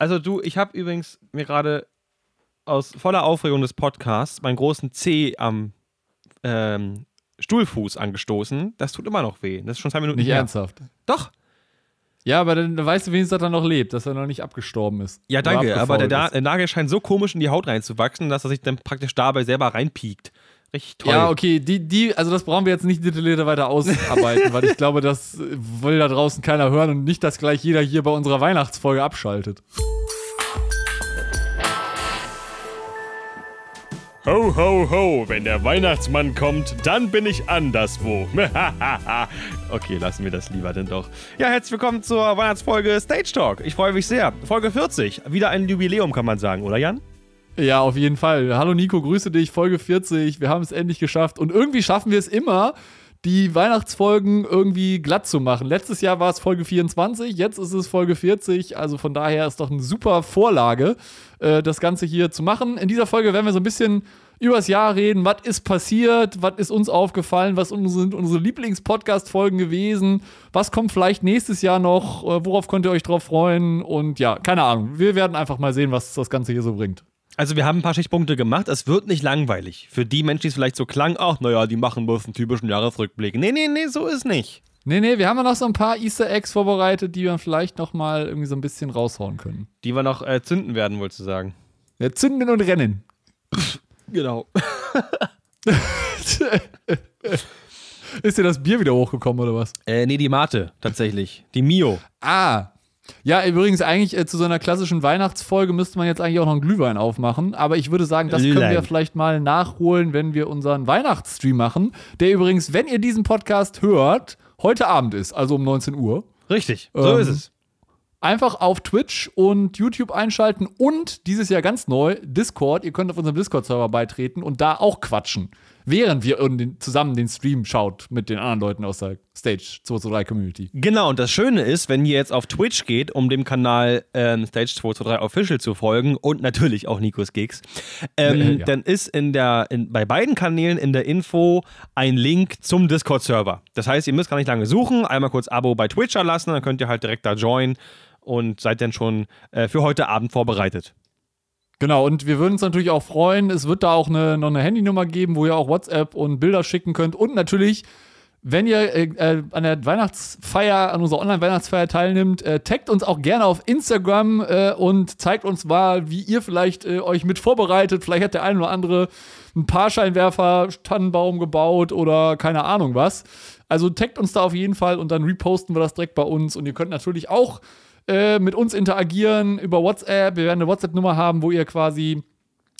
Also du, ich habe übrigens mir gerade aus voller Aufregung des Podcasts meinen großen C am ähm, Stuhlfuß angestoßen. Das tut immer noch weh. Das ist schon zwei Minuten Nicht her. ernsthaft. Doch. Ja, aber dann weißt du wenigstens, dass er noch lebt, dass er noch nicht abgestorben ist. Ja, danke. Aber der, der Nagel scheint so komisch in die Haut reinzuwachsen, dass er sich dann praktisch dabei selber reinpiekt. Richtig toll. Ja, okay, die, die, also das brauchen wir jetzt nicht detaillierter weiter ausarbeiten, weil ich glaube, das will da draußen keiner hören und nicht, dass gleich jeder hier bei unserer Weihnachtsfolge abschaltet. Ho, ho, ho, wenn der Weihnachtsmann kommt, dann bin ich anderswo. okay, lassen wir das lieber denn doch. Ja, herzlich willkommen zur Weihnachtsfolge Stage Talk. Ich freue mich sehr. Folge 40. Wieder ein Jubiläum, kann man sagen, oder Jan? Ja, auf jeden Fall. Hallo Nico, grüße dich, Folge 40. Wir haben es endlich geschafft. Und irgendwie schaffen wir es immer, die Weihnachtsfolgen irgendwie glatt zu machen. Letztes Jahr war es Folge 24, jetzt ist es Folge 40. Also von daher ist doch eine super Vorlage, äh, das Ganze hier zu machen. In dieser Folge werden wir so ein bisschen übers Jahr reden. Was ist passiert? Was ist uns aufgefallen? Was sind unsere Lieblings-Podcast-Folgen gewesen? Was kommt vielleicht nächstes Jahr noch? Äh, Worauf könnt ihr euch drauf freuen? Und ja, keine Ahnung. Wir werden einfach mal sehen, was das Ganze hier so bringt. Also wir haben ein paar Stichpunkte gemacht. Es wird nicht langweilig. Für die Menschen, die es vielleicht so klang, ach, naja, die machen bloß einen typischen Jahresrückblick. Nee, nee, nee, so ist nicht. Nee, nee, wir haben ja noch so ein paar Easter Eggs vorbereitet, die wir vielleicht noch mal irgendwie so ein bisschen raushauen können. Die wir noch äh, zünden werden, wolltest du sagen. Ja, zünden und rennen. Genau. Ist dir das Bier wieder hochgekommen oder was? Äh, nee, die Mate, tatsächlich. Die Mio. Ah. Ja, übrigens, eigentlich äh, zu so einer klassischen Weihnachtsfolge müsste man jetzt eigentlich auch noch einen Glühwein aufmachen. Aber ich würde sagen, das können wir vielleicht mal nachholen, wenn wir unseren Weihnachtsstream machen. Der übrigens, wenn ihr diesen Podcast hört, heute Abend ist, also um 19 Uhr. Richtig, so Ähm, ist es. einfach auf Twitch und YouTube einschalten und dieses Jahr ganz neu Discord. Ihr könnt auf unserem Discord-Server beitreten und da auch quatschen, während wir zusammen den Stream schaut mit den anderen Leuten aus der Stage 223 Community. Genau, und das Schöne ist, wenn ihr jetzt auf Twitch geht, um dem Kanal ähm, Stage 223 Official zu folgen und natürlich auch Nikos Gigs, ähm, Äh, ja. dann ist in der, in, bei beiden Kanälen in der Info ein Link zum Discord-Server. Das heißt, ihr müsst gar nicht lange suchen, einmal kurz Abo bei Twitch lassen, dann könnt ihr halt direkt da joinen und seid dann schon äh, für heute Abend vorbereitet. Genau, und wir würden uns natürlich auch freuen. Es wird da auch eine, noch eine Handynummer geben, wo ihr auch WhatsApp und Bilder schicken könnt. Und natürlich, wenn ihr äh, äh, an der Weihnachtsfeier, an unserer Online-Weihnachtsfeier teilnimmt, äh, taggt uns auch gerne auf Instagram äh, und zeigt uns mal, wie ihr vielleicht äh, euch mit vorbereitet. Vielleicht hat der eine oder andere einen Parscheinwerfer, Tannenbaum gebaut oder keine Ahnung was. Also taggt uns da auf jeden Fall und dann reposten wir das direkt bei uns. Und ihr könnt natürlich auch äh, mit uns interagieren über WhatsApp. Wir werden eine WhatsApp-Nummer haben, wo ihr quasi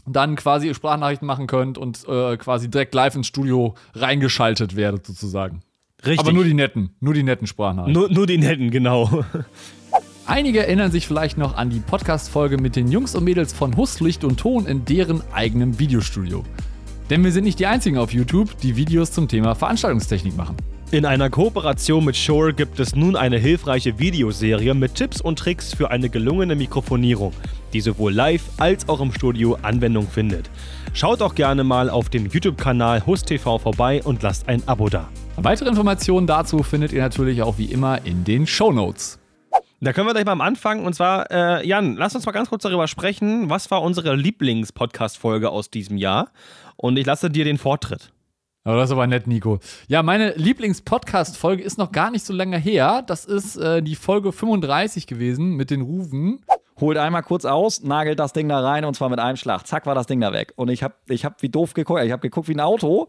dann quasi Sprachnachrichten machen könnt und äh, quasi direkt live ins Studio reingeschaltet werdet, sozusagen. Richtig. Aber nur die netten, nur die netten Sprachnachrichten. nur, nur die netten, genau. Einige erinnern sich vielleicht noch an die Podcast-Folge mit den Jungs und Mädels von Hus, Licht und Ton in deren eigenem Videostudio. Denn wir sind nicht die einzigen auf YouTube, die Videos zum Thema Veranstaltungstechnik machen. In einer Kooperation mit Shure gibt es nun eine hilfreiche Videoserie mit Tipps und Tricks für eine gelungene Mikrofonierung, die sowohl live als auch im Studio Anwendung findet. Schaut auch gerne mal auf dem YouTube-Kanal HustTV vorbei und lasst ein Abo da. Weitere Informationen dazu findet ihr natürlich auch wie immer in den Show Notes. Da können wir gleich mal am Anfang und zwar, äh, Jan, lass uns mal ganz kurz darüber sprechen, was war unsere Lieblings-Podcast-Folge aus diesem Jahr? Und ich lasse dir den Vortritt. Aber das ist aber nett, Nico. Ja, meine Lieblings-Podcast-Folge ist noch gar nicht so lange her. Das ist äh, die Folge 35 gewesen mit den Rufen. holt einmal kurz aus, nagelt das Ding da rein und zwar mit einem Schlag. Zack, war das Ding da weg. Und ich habe ich hab wie doof geguckt. Ich habe geguckt wie ein Auto,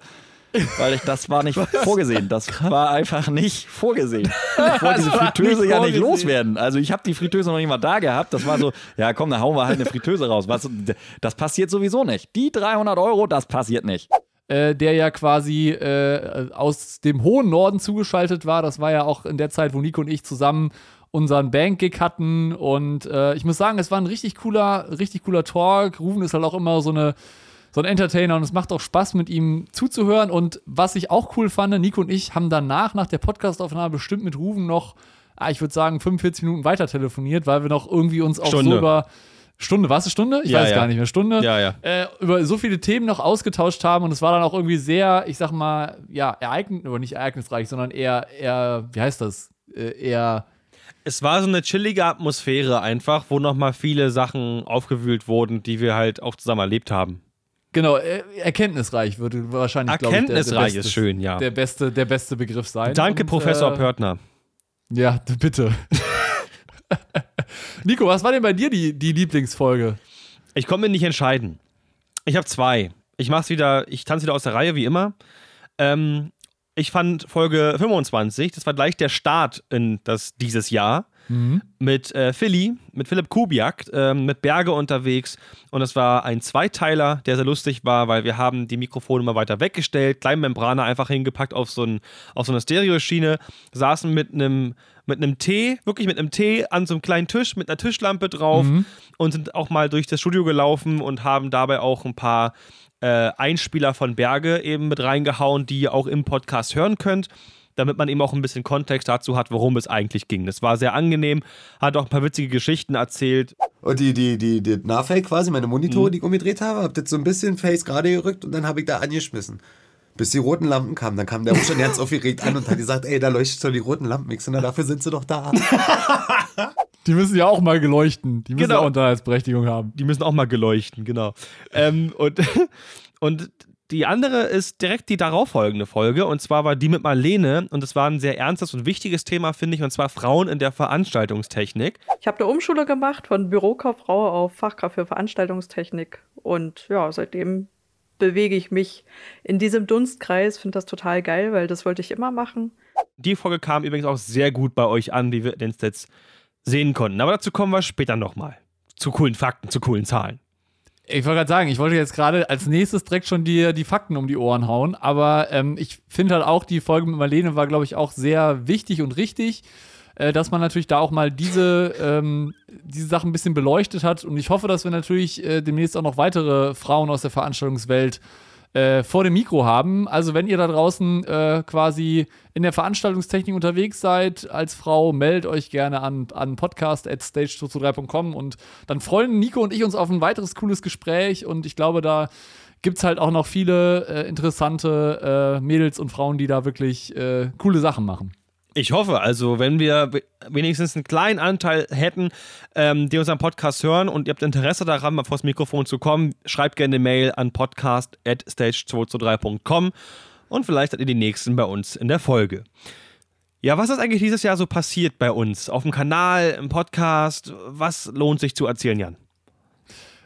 weil ich, das war nicht vorgesehen. Das war einfach nicht vorgesehen. Ich wollte diese Fritteuse nicht ja nicht loswerden. Also ich habe die Fritteuse noch nicht mal da gehabt. Das war so, ja komm, dann hauen wir halt eine Fritteuse raus. Was, das passiert sowieso nicht. Die 300 Euro, das passiert nicht. Äh, der ja quasi äh, aus dem hohen Norden zugeschaltet war. Das war ja auch in der Zeit, wo Nico und ich zusammen unseren Bandgig hatten. Und äh, ich muss sagen, es war ein richtig cooler, richtig cooler Talk. Rufen ist halt auch immer so eine so ein Entertainer und es macht auch Spaß, mit ihm zuzuhören. Und was ich auch cool fand, Nico und ich haben danach, nach der Podcastaufnahme, bestimmt mit Rufen noch, ah, ich würde sagen, 45 Minuten weiter telefoniert, weil wir noch irgendwie uns auch Stunde. so über Stunde, war es Stunde? Ich Ja, weiß ja. gar nicht mehr. Stunde? Ja, ja. Äh, über so viele Themen noch ausgetauscht haben und es war dann auch irgendwie sehr, ich sag mal, ja, ereignis oder nicht ereignisreich, sondern eher, eher, wie heißt das? Äh, eher Es war so eine chillige Atmosphäre einfach, wo nochmal viele Sachen aufgewühlt wurden, die wir halt auch zusammen erlebt haben. Genau, er erkenntnisreich würde wahrscheinlich, glaube ich, der, Erkenntnisreich der ist beste, schön, ja. der beste, der beste Begriff sein. Danke, Und, Professor äh, Pörtner. Ja, bitte. Nico, was war denn bei dir die, die Lieblingsfolge? Ich konnte mir nicht entscheiden. Ich habe zwei. Ich mach's wieder, ich tanze wieder aus der Reihe, wie immer. Ähm, ich fand Folge 25, das war gleich der Start in das, dieses Jahr. Mit äh, Philly, mit Philipp Kubiak, ähm, mit Berge unterwegs. Und das war ein Zweiteiler, der sehr lustig war, weil wir haben die Mikrofone mal weiter weggestellt, Kleinmembrane einfach hingepackt auf so, ein, auf so eine Stereoschiene, saßen mit einem mit einem Tee, wirklich mit einem Tee an so einem kleinen Tisch mit einer Tischlampe drauf und sind auch mal durch das Studio gelaufen und haben dabei auch ein paar äh, Einspieler von Berge eben mit reingehauen, die ihr auch im Podcast hören könnt, damit man eben auch ein bisschen Kontext dazu hat, worum es eigentlich ging. Das war sehr angenehm, hat auch ein paar witzige Geschichten erzählt. Und die, die, die, die Nahfake quasi, meine Monitore, die ich umgedreht habe, hab das so ein bisschen Face gerade gerückt und dann habe ich da angeschmissen. Bis die roten Lampen kamen. Dann kam der schon ganz aufgeregt an und hat gesagt, ey, da leuchtet schon die roten Lampen. Ich so, na, dafür sind sie doch da. Die müssen ja auch mal geleuchten. Die müssen Genau. auch Unterhaltsberechtigung haben. Die müssen auch mal geleuchten, genau. ähm, und, und die andere ist direkt die darauffolgende Folge und zwar war die mit Marlene und es war ein sehr ernstes und wichtiges Thema, finde ich, und zwar Frauen in der Veranstaltungstechnik. Ich habe eine Umschule gemacht von Bürokauffrau auf Fachkraft für Veranstaltungstechnik. Und ja, seitdem bewege ich mich in diesem Dunstkreis, finde das total geil, weil das wollte ich immer machen. Die Folge kam übrigens auch sehr gut bei euch an, wie wir den jetzt sehen konnten. Aber dazu kommen wir später nochmal. Zu coolen Fakten, zu coolen Zahlen. Ich wollte gerade sagen, ich wollte jetzt gerade als nächstes direkt schon dir die Fakten um die Ohren hauen, aber ähm, ich finde halt auch, die Folge mit Marlene war, glaube ich, auch sehr wichtig und richtig, äh, dass man natürlich da auch mal diese, ähm, diese Sachen ein bisschen beleuchtet hat und ich hoffe, dass wir natürlich äh, demnächst auch noch weitere Frauen aus der Veranstaltungswelt äh, vor dem Mikro haben. Also wenn ihr da draußen äh, quasi in der Veranstaltungstechnik unterwegs seid als Frau, meldet euch gerne an, an podcast at stage223.com und dann freuen Nico und ich uns auf ein weiteres cooles Gespräch und ich glaube, da gibt es halt auch noch viele äh, interessante äh, Mädels und Frauen, die da wirklich äh, coole Sachen machen. Ich hoffe, also wenn wir we- wenigstens einen kleinen Anteil hätten, ähm, die unseren Podcast hören und ihr habt Interesse daran, mal vors Mikrofon zu kommen, schreibt gerne eine Mail an podcast.stage223.com und vielleicht seid ihr die Nächsten bei uns in der Folge. Ja, was ist eigentlich dieses Jahr so passiert bei uns? Auf dem Kanal, im Podcast? Was lohnt sich zu erzählen, Jan?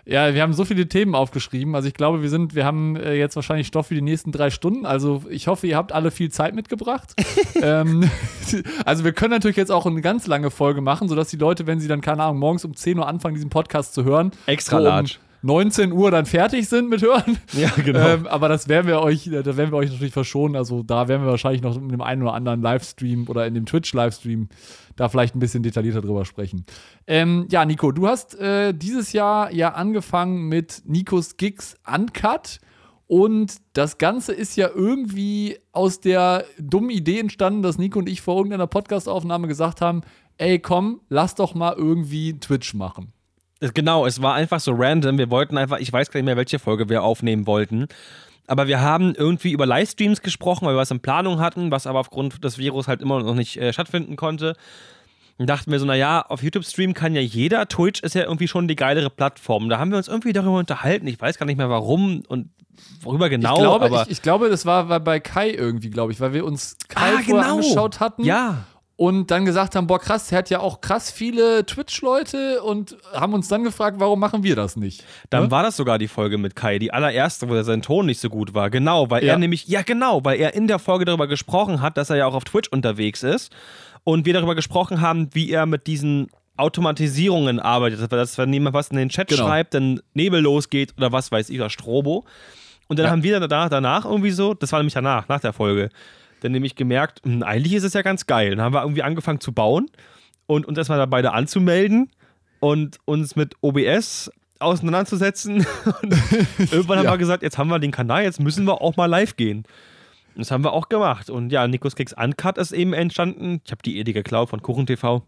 Ja, wir haben so viele Themen aufgeschrieben. Also ich glaube, wir sind, wir haben äh, jetzt wahrscheinlich Stoff für die nächsten drei Stunden. Also ich hoffe, ihr habt alle viel Zeit mitgebracht. ähm, also wir können natürlich jetzt auch eine ganz lange Folge machen, sodass die Leute, wenn sie dann, keine Ahnung, morgens um 10 Uhr anfangen, diesen Podcast zu hören, Extra so large. Um 19 Uhr dann fertig sind mit Hören. Ja, genau. Ähm, aber das werden wir euch, da werden wir euch natürlich verschonen. Also da werden wir wahrscheinlich noch in dem einen oder anderen Livestream oder in dem Twitch-Livestream da vielleicht ein bisschen detaillierter drüber sprechen. Ähm, ja, Nico, du hast äh, dieses Jahr ja angefangen mit Nikos Gigs Uncut. Und das Ganze ist ja irgendwie aus der dummen Idee entstanden, dass Nico und ich vor irgendeiner Podcastaufnahme gesagt haben: Ey, komm, lass doch mal irgendwie Twitch machen. Genau, es war einfach so random. Wir wollten einfach, ich weiß gar nicht mehr, welche Folge wir aufnehmen wollten. Aber wir haben irgendwie über Livestreams gesprochen, weil wir was in Planung hatten, was aber aufgrund des Virus halt immer noch nicht äh, stattfinden konnte. Und dachten wir so, naja, auf YouTube streamen kann ja jeder. Twitch ist ja irgendwie schon die geilere Plattform. Da haben wir uns irgendwie darüber unterhalten. Ich weiß gar nicht mehr warum und worüber genau. ich, glaube, aber ich, ich glaube, das war, war bei Kai irgendwie, glaube ich, weil wir uns Kai Ah, genau. angeschaut hatten. ja, Und dann gesagt haben, boah, krass, der hat ja auch krass viele Twitch-Leute und haben uns dann gefragt, warum machen wir das nicht? Dann Ne? war das sogar die Folge mit Kai, die allererste, wo sein Ton nicht so gut war. Genau, weil Ja. er nämlich, ja genau, weil er in der Folge darüber gesprochen hat, dass er ja auch auf Twitch unterwegs ist. Und wir darüber gesprochen haben, wie er mit diesen Automatisierungen arbeitet. Dass wenn jemand was in den Chat Genau. schreibt, dann Nebel losgeht oder was weiß ich, oder Strobo. Und dann Ja. haben wir danach, danach irgendwie so, das war nämlich danach, nach der Folge, dann nämlich gemerkt, hm, eigentlich ist es ja ganz geil. Dann haben wir irgendwie angefangen zu bauen und uns erstmal da beide anzumelden und uns mit OBS auseinanderzusetzen. Und irgendwann haben Ja. wir gesagt, jetzt haben wir den Kanal, jetzt müssen wir auch mal live gehen. Und Das haben wir auch gemacht. Und ja, Nikos Kicks Uncut ist eben entstanden. Ich habe die Idee geklaut von KuchenTV.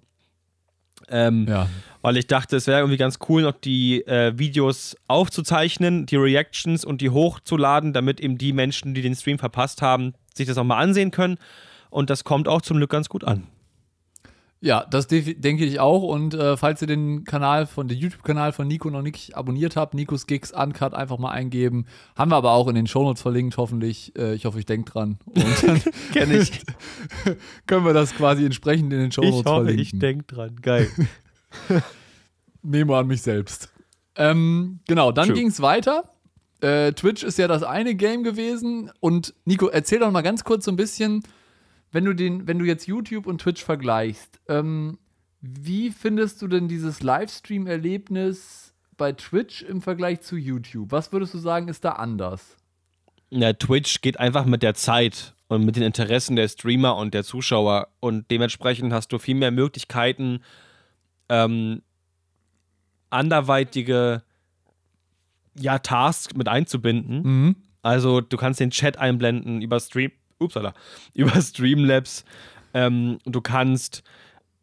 Ähm, Ja. Weil ich dachte, es wäre irgendwie ganz cool, noch die äh, Videos aufzuzeichnen, die Reactions und die hochzuladen, damit eben die Menschen, die den Stream verpasst haben, sich das auch mal ansehen können. Und das kommt auch zum Glück ganz gut an. Ja, das denke ich auch. Und äh, falls ihr den Kanal von, den YouTube-Kanal von Nico noch nicht abonniert habt, Nikos Gigs Uncut einfach mal eingeben. Haben wir aber auch in den Shownotes verlinkt, hoffentlich. Äh, ich hoffe, ich denke dran. Und dann Kenn ich. können wir das quasi entsprechend in den Shownotes Ich hoffe, verlinken. ich denke dran. Geil. Memo an mich selbst. Ähm, genau, dann ging es weiter. Äh, Twitch ist ja das eine Game gewesen. Und Nico, erzähl doch mal ganz kurz so ein bisschen, wenn du, den, wenn du jetzt YouTube und Twitch vergleichst, ähm, wie findest du denn dieses Livestream-Erlebnis bei Twitch im Vergleich zu YouTube? Was würdest du sagen, ist da anders? Ja, Twitch geht einfach mit der Zeit und mit den Interessen der Streamer und der Zuschauer und dementsprechend hast du viel mehr Möglichkeiten, ähm, anderweitige ja, Tasks mit einzubinden. Mhm. Also du kannst den Chat einblenden über Stream, upsala, über Streamlabs. Ähm, du kannst,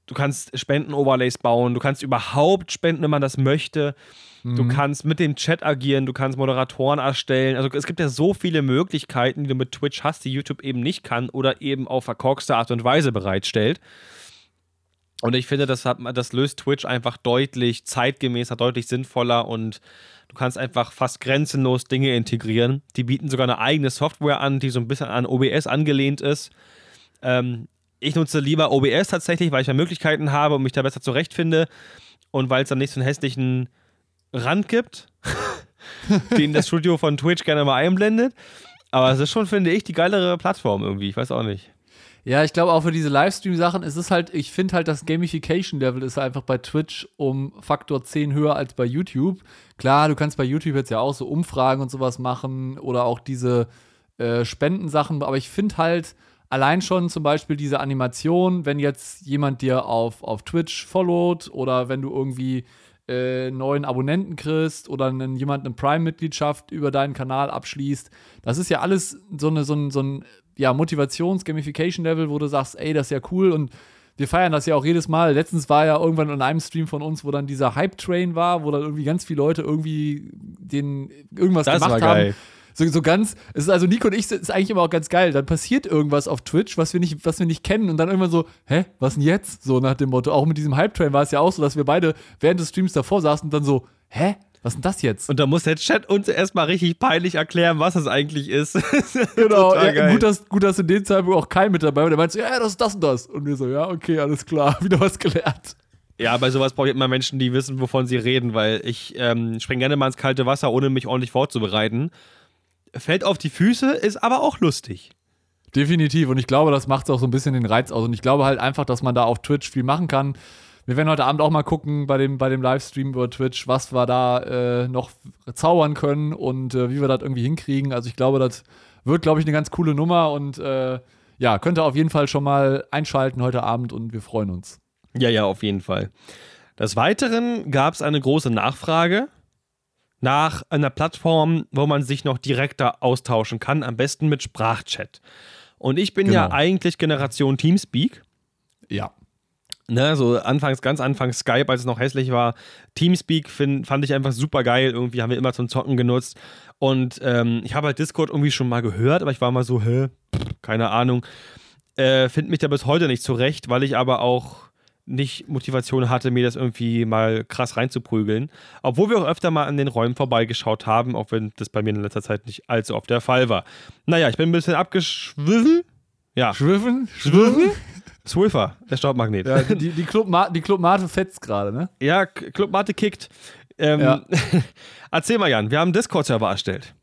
du kannst Spenden-Overlays bauen. Du kannst überhaupt spenden, wenn man das möchte. Du kannst mit dem Chat agieren. Du kannst Moderatoren erstellen. Also es gibt ja so viele Möglichkeiten, die du mit Twitch hast, die YouTube eben nicht kann oder eben auf verkorkste Art und Weise bereitstellt. Und ich finde, das, hat, das löst Twitch einfach deutlich zeitgemäßer, deutlich sinnvoller und du kannst einfach fast grenzenlos Dinge integrieren. Die bieten sogar eine eigene Software an, die so ein bisschen an OBS angelehnt ist. Ähm, ich nutze lieber OBS tatsächlich, weil ich mehr Möglichkeiten habe und mich da besser zurechtfinde und weil es dann nicht so einen hässlichen Rand gibt, den das Studio von Twitch gerne mal einblendet. Aber es ist schon, finde ich, die geilere Plattform irgendwie. Ich weiß auch nicht. Ja, ich glaube auch für diese Livestream-Sachen ist es halt, ich finde halt, das Gamification-Level ist einfach bei Twitch um Faktor 10 höher als bei YouTube. Klar, du kannst bei YouTube jetzt ja auch so Umfragen und sowas machen oder auch diese äh, Spendensachen, aber ich finde halt allein schon zum Beispiel diese Animation, wenn jetzt jemand dir auf, auf Twitch followt oder wenn du irgendwie äh, neuen Abonnenten kriegst oder einen, jemand eine Prime-Mitgliedschaft über deinen Kanal abschließt. Das ist ja alles so, eine, so ein, so ein ja, Motivations-Gamification-Level, wo du sagst, ey, das ist ja cool und wir feiern das ja auch jedes Mal. Letztens war ja irgendwann in einem Stream von uns, wo dann dieser Hype-Train war, wo dann irgendwie ganz viele Leute irgendwie den irgendwas Das gemacht war haben. So, so ganz, es ist also Nico und ich, ist eigentlich immer auch ganz geil. Dann passiert irgendwas auf Twitch, was wir nicht, was wir nicht kennen und dann irgendwann so, hä, was denn jetzt? So nach dem Motto. Auch mit diesem Hype-Train war es ja auch so, dass wir beide während des Streams davor saßen und dann so, hä, was denn das jetzt? Und da muss der Chat uns erstmal richtig peinlich erklären, was das eigentlich ist. Genau, ja, gut, dass, gut, dass in dem Zeitpunkt auch kein mit dabei war. Der meinte so, ja, das ist das und das. Und wir so, ja, okay, alles klar, wieder was gelernt. Ja, bei sowas brauche ich immer Menschen, die wissen, wovon sie reden, weil ich ähm, springe gerne mal ins kalte Wasser, ohne mich ordentlich vorzubereiten. Fällt auf die Füße, ist aber auch lustig. Definitiv. Und ich glaube, das macht auch so ein bisschen den Reiz aus. Und ich glaube halt einfach, dass man da auf Twitch viel machen kann. Wir werden heute Abend auch mal gucken bei dem, bei dem Livestream über Twitch, was wir da äh, noch zaubern können und äh, wie wir das irgendwie hinkriegen. Also ich glaube, das wird, glaube ich, eine ganz coole Nummer und äh, ja, könnt ihr auf jeden Fall schon mal einschalten heute Abend und wir freuen uns. Ja, ja, auf jeden Fall. Des Weiteren gab es eine große Nachfrage nach einer Plattform, wo man sich noch direkter austauschen kann, am besten mit Sprachchat. Und ich bin ja Genau. eigentlich Generation Teamspeak. Ja. Ne, so anfangs, ganz anfangs Skype, als es noch hässlich war. Teamspeak find, fand ich einfach super geil. Irgendwie haben wir immer zum Zocken genutzt. Und ähm, ich habe halt Discord irgendwie schon mal gehört, aber ich war mal so, hä, keine Ahnung. Äh, Finde mich da bis heute nicht zurecht, weil ich aber auch nicht Motivation hatte, mir das irgendwie mal krass reinzuprügeln. Obwohl wir auch öfter mal an den Räumen vorbeigeschaut haben, auch wenn das bei mir in letzter Zeit nicht allzu oft der Fall war. Naja, ich bin ein bisschen abgeschwiffen. Ja, Schwiffen? Schwiffen? Swiffer, der Staubmagnet. Ja, die, die, Club die Club Mate fetzt gerade, ne? Ja, K- Club Mate kickt. Ähm, Ja. Erzähl mal, Jan, wir haben einen Discord-Server erstellt.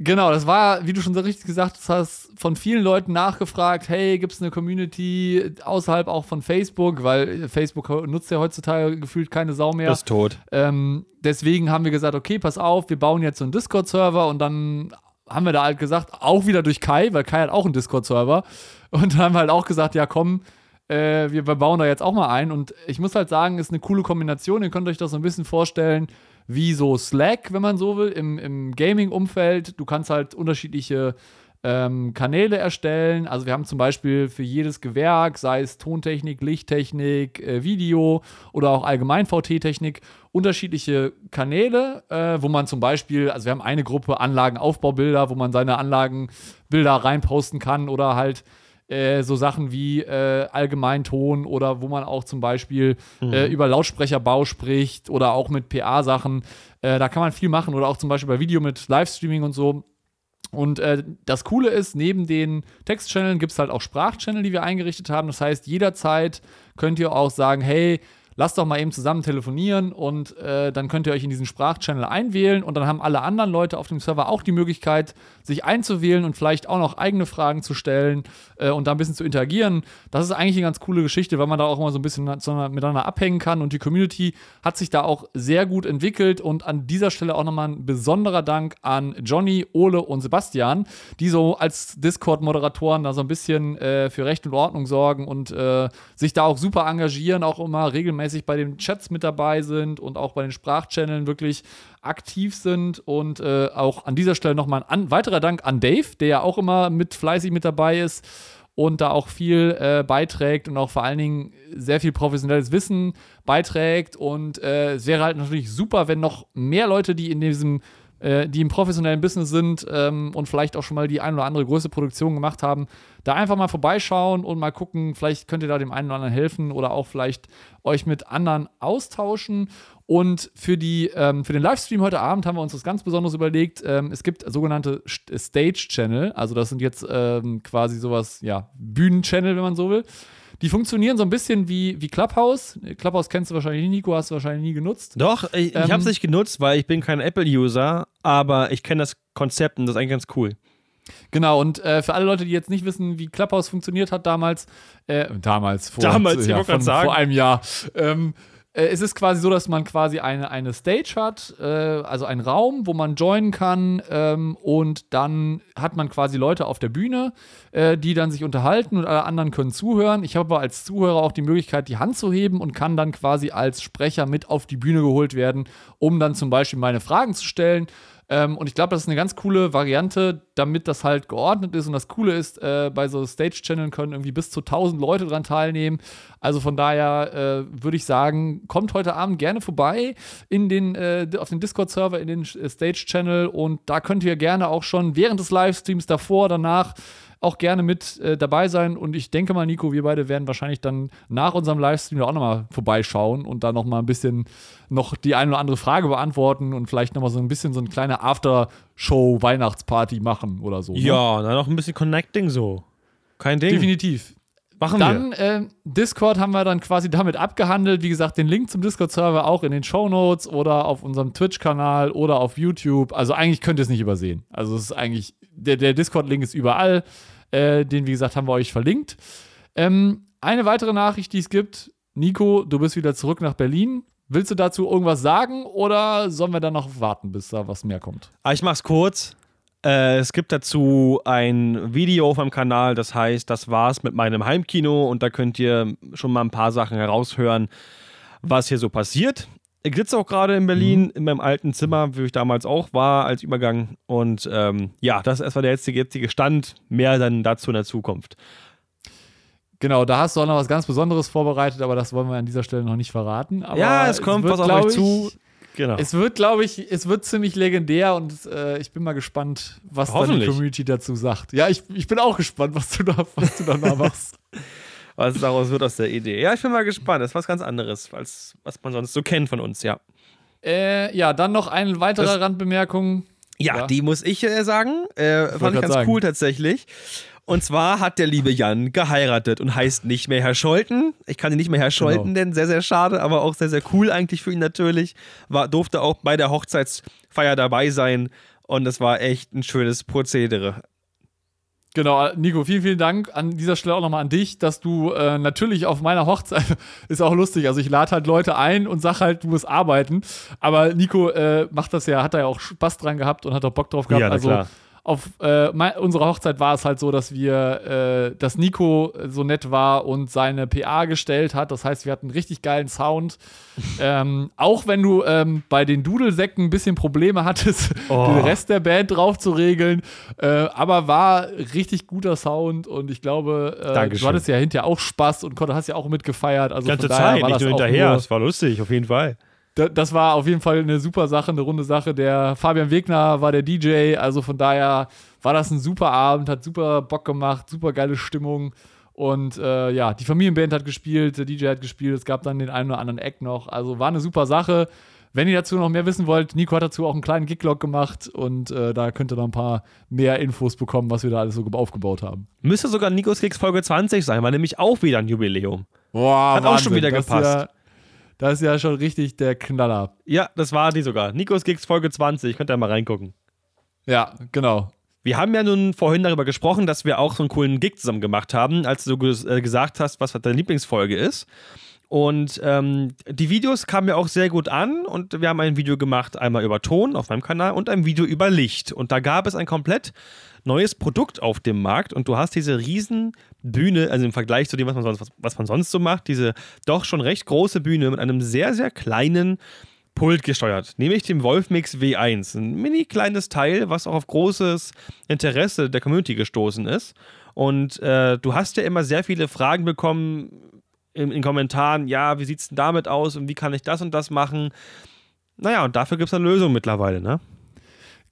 Genau, das war, wie du schon so richtig gesagt hast, von vielen Leuten nachgefragt, hey, gibt es eine Community außerhalb auch von Facebook, weil Facebook nutzt ja heutzutage gefühlt keine Sau mehr. Das ist tot. Ähm, deswegen haben wir gesagt, okay, pass auf, wir bauen jetzt so einen Discord-Server und dann haben wir da halt gesagt, auch wieder durch Kai, weil Kai hat auch einen Discord-Server. Und dann haben wir halt auch gesagt, ja komm, äh, wir, wir bauen da jetzt auch mal ein. Und ich muss halt sagen, ist eine coole Kombination. Ihr könnt euch das so ein bisschen vorstellen, wie so Slack, wenn man so will, im, im Gaming-Umfeld. Du kannst halt unterschiedliche ähm, Kanäle erstellen. Also wir haben zum Beispiel für jedes Gewerk, sei es Tontechnik, Lichttechnik, äh, Video oder auch allgemein VT-Technik, unterschiedliche Kanäle, äh, wo man zum Beispiel, also wir haben eine Gruppe Anlagenaufbaubilder, wo man seine Anlagenbilder reinposten kann oder halt äh, so Sachen wie äh, Allgemeinton oder wo man auch zum Beispiel äh, über Lautsprecherbau spricht oder auch mit PA-Sachen. Äh, da kann man viel machen oder auch zum Beispiel bei Video mit Livestreaming und so. Und äh, das Coole ist, neben den Textchanneln gibt es halt auch Sprachchannel, die wir eingerichtet haben. Das heißt, jederzeit könnt ihr auch sagen, hey, lasst doch mal eben zusammen telefonieren und äh, dann könnt ihr euch in diesen Sprachchannel einwählen und dann haben alle anderen Leute auf dem Server auch die Möglichkeit, sich einzuwählen und vielleicht auch noch eigene Fragen zu stellen äh, und da ein bisschen zu interagieren. Das ist eigentlich eine ganz coole Geschichte, weil man da auch immer so ein bisschen miteinander abhängen kann und die Community hat sich da auch sehr gut entwickelt und an dieser Stelle auch nochmal ein besonderer Dank an Johnny, Ole und Sebastian, die so als Discord-Moderatoren da so ein bisschen äh, für Recht und Ordnung sorgen und äh, sich da auch super engagieren, auch immer regelmäßig bei den Chats mit dabei sind und auch bei den Sprachchanneln wirklich aktiv sind. Und äh, auch an dieser Stelle nochmal ein weiterer Dank an Dave, der ja auch immer mit fleißig mit dabei ist und da auch viel äh, beiträgt und auch vor allen Dingen sehr viel professionelles Wissen beiträgt. Und äh, es wäre halt natürlich super, wenn noch mehr Leute, die in diesem äh, die im professionellen Business sind ähm, und vielleicht auch schon mal die ein oder andere größere Produktion gemacht haben, da einfach mal vorbeischauen und mal gucken, vielleicht könnt ihr da dem einen oder anderen helfen oder auch vielleicht euch mit anderen austauschen. Und für, die, ähm, für den Livestream heute Abend haben wir uns was ganz Besonderes überlegt. Ähm, es gibt sogenannte Stage-Channel, also das sind jetzt ähm, quasi sowas, ja, Bühnen-Channel, wenn man so will. Die funktionieren so ein bisschen wie, wie Clubhouse. Clubhouse kennst du wahrscheinlich nicht, Nico, hast du wahrscheinlich nie genutzt. Doch, ich, Ähm, ich habe es nicht genutzt, weil ich bin kein Apple-User, aber ich kenne das Konzept und das ist eigentlich ganz cool. Genau, und äh, für alle Leute, die jetzt nicht wissen, wie Clubhouse funktioniert hat damals, äh, damals, vor, Damals, ja, von, vor einem Jahr, ähm, äh, es ist quasi so, dass man quasi eine, eine Stage hat, äh, also einen Raum, wo man joinen kann ähm, und dann hat man quasi Leute auf der Bühne, äh, die dann sich unterhalten und alle anderen können zuhören. Ich habe aber als Zuhörer auch die Möglichkeit, die Hand zu heben und kann dann quasi als Sprecher mit auf die Bühne geholt werden, um dann zum Beispiel meine Fragen zu stellen. Ähm, und ich glaube, das ist eine ganz coole Variante, damit das halt geordnet ist. Und das Coole ist, äh, bei so Stage-Channeln können irgendwie bis zu 1000 Leute dran teilnehmen. Also von daher äh, würde ich sagen, kommt heute Abend gerne vorbei in den, äh, auf den Discord-Server, in den äh, Stage-Channel. Und da könnt ihr gerne auch schon während des Livestreams davor, danach auch gerne mit äh, dabei sein. Und ich denke mal, Nico, wir beide werden wahrscheinlich dann nach unserem Livestream auch nochmal vorbeischauen und da nochmal ein bisschen noch die eine oder andere Frage beantworten und vielleicht nochmal so ein bisschen so eine kleine After-Show-Weihnachtsparty machen oder so. ne? Ja, dann noch ein bisschen Connecting so. Kein Ding. Definitiv. Machen Dann wir. äh, Discord haben wir dann quasi damit abgehandelt. Wie gesagt, den Link zum Discord-Server auch in den Show Notes oder auf unserem Twitch-Kanal oder auf YouTube. Also eigentlich könnt ihr es nicht übersehen. Also es ist eigentlich, der, der Discord-Link ist überall. Äh, den, wie gesagt, haben wir euch verlinkt. Ähm, eine weitere Nachricht, die es gibt. Nico, du bist wieder zurück nach Berlin. Willst du dazu irgendwas sagen oder sollen wir dann noch warten, bis da was mehr kommt? Aber ich mach's kurz. Äh, es gibt dazu ein Video auf meinem Kanal, das heißt, das war's mit meinem Heimkino und da könnt ihr schon mal ein paar Sachen heraushören, was hier so passiert. Ich sitze auch gerade in Berlin in meinem alten Zimmer, wo ich damals auch war als Übergang. Und ähm, ja, das ist erstmal der jetzige, jetzige Stand. Mehr dann dazu in der Zukunft. Genau, da hast du auch noch was ganz Besonderes vorbereitet, aber das wollen wir an dieser Stelle noch nicht verraten. Aber ja, es kommt wird, was auf euch zu. Genau. Es wird, glaube ich, es wird ziemlich legendär und äh, ich bin mal gespannt, was dann die. Community dazu sagt. Ja, ich, ich bin auch gespannt, was du da, was du da machst. was daraus wird aus der Idee. Ja, ich bin mal gespannt. Das ist was ganz anderes, als was man sonst so kennt von uns, ja. äh, ja, dann noch eine weitere Das- Randbemerkung. Ja, Ja. die muss ich äh, sagen. Äh, fand ich ganz sagen. cool tatsächlich. Und zwar hat der liebe Jan geheiratet und heißt nicht mehr Herr Scholten. Ich kann ihn nicht mehr Herr Scholten Genau. nennen, sehr, sehr schade, aber auch sehr, sehr cool eigentlich für ihn natürlich. War, durfte auch bei der Hochzeitsfeier dabei sein und es war echt ein schönes Prozedere. Genau, Nico, vielen, vielen Dank an dieser Stelle auch nochmal an dich, dass du äh, natürlich auf meiner Hochzeit, ist auch lustig, also ich lade halt Leute ein und sag halt, du musst arbeiten, aber Nico äh, macht das ja, hat da ja auch Spaß dran gehabt und hat auch Bock drauf gehabt, Ja, also klar. Auf äh, unserer Hochzeit war es halt so, dass wir, äh, dass Nico so nett war und seine PA gestellt hat. Das heißt, wir hatten einen richtig geilen Sound. ähm, auch wenn du ähm, bei den Dudelsäcken ein bisschen Probleme hattest, Oh. den Rest der Band drauf zu regeln. Äh, aber war richtig guter Sound und ich glaube, äh, du hattest ja hinterher auch Spaß und hast ja auch mitgefeiert. Also Ganze Zeit, nicht nur hinterher. Nur, Es war lustig, auf jeden Fall. Da, das war auf jeden Fall eine super Sache, eine runde Sache. Der Fabian Wegner war der DJ, also von daher war das ein super Abend, hat super Bock gemacht, super geile Stimmung. Und äh, ja, die Familienband hat gespielt, der DJ hat gespielt, es gab dann den einen oder anderen Eck noch. Also war eine super Sache. Wenn ihr dazu noch mehr wissen wollt, Nico hat dazu auch einen kleinen Giglog gemacht und äh, da könnt ihr noch ein paar mehr Infos bekommen, was wir da alles so aufgebaut haben. Müsste sogar Nikos Gigs Folge 20 sein, war nämlich auch wieder ein Jubiläum. Boah, Hat auch schon wieder gepasst. Das ist ja schon richtig der Knaller. Ja, das war die sogar. Nikos Gigs Folge 20, könnt ihr mal reingucken. Ja, genau. Wir haben ja nun vorhin darüber gesprochen, dass wir auch so einen coolen Gig zusammen gemacht haben, als du äh, gesagt hast, was deine Lieblingsfolge ist. Und ähm, die Videos kamen ja auch sehr gut an und wir haben ein Video gemacht, einmal über Ton auf meinem Kanal und ein Video über Licht. Und da gab es ein komplett neues Produkt auf dem Markt und du hast diese riesen Bühne, also im Vergleich zu dem, was man sonst, was, was man sonst so macht, diese doch schon recht große Bühne mit einem sehr, sehr kleinen Pult gesteuert, nämlich dem Wolfmix W1. Ein mini kleines Teil, was auch auf großes Interesse der Community gestoßen ist. Und äh, du hast ja immer sehr viele Fragen bekommen in, in Kommentaren, ja, wie sieht es denn damit aus und wie kann ich das und das machen? Naja, und dafür gibt es eine Lösung mittlerweile, ne?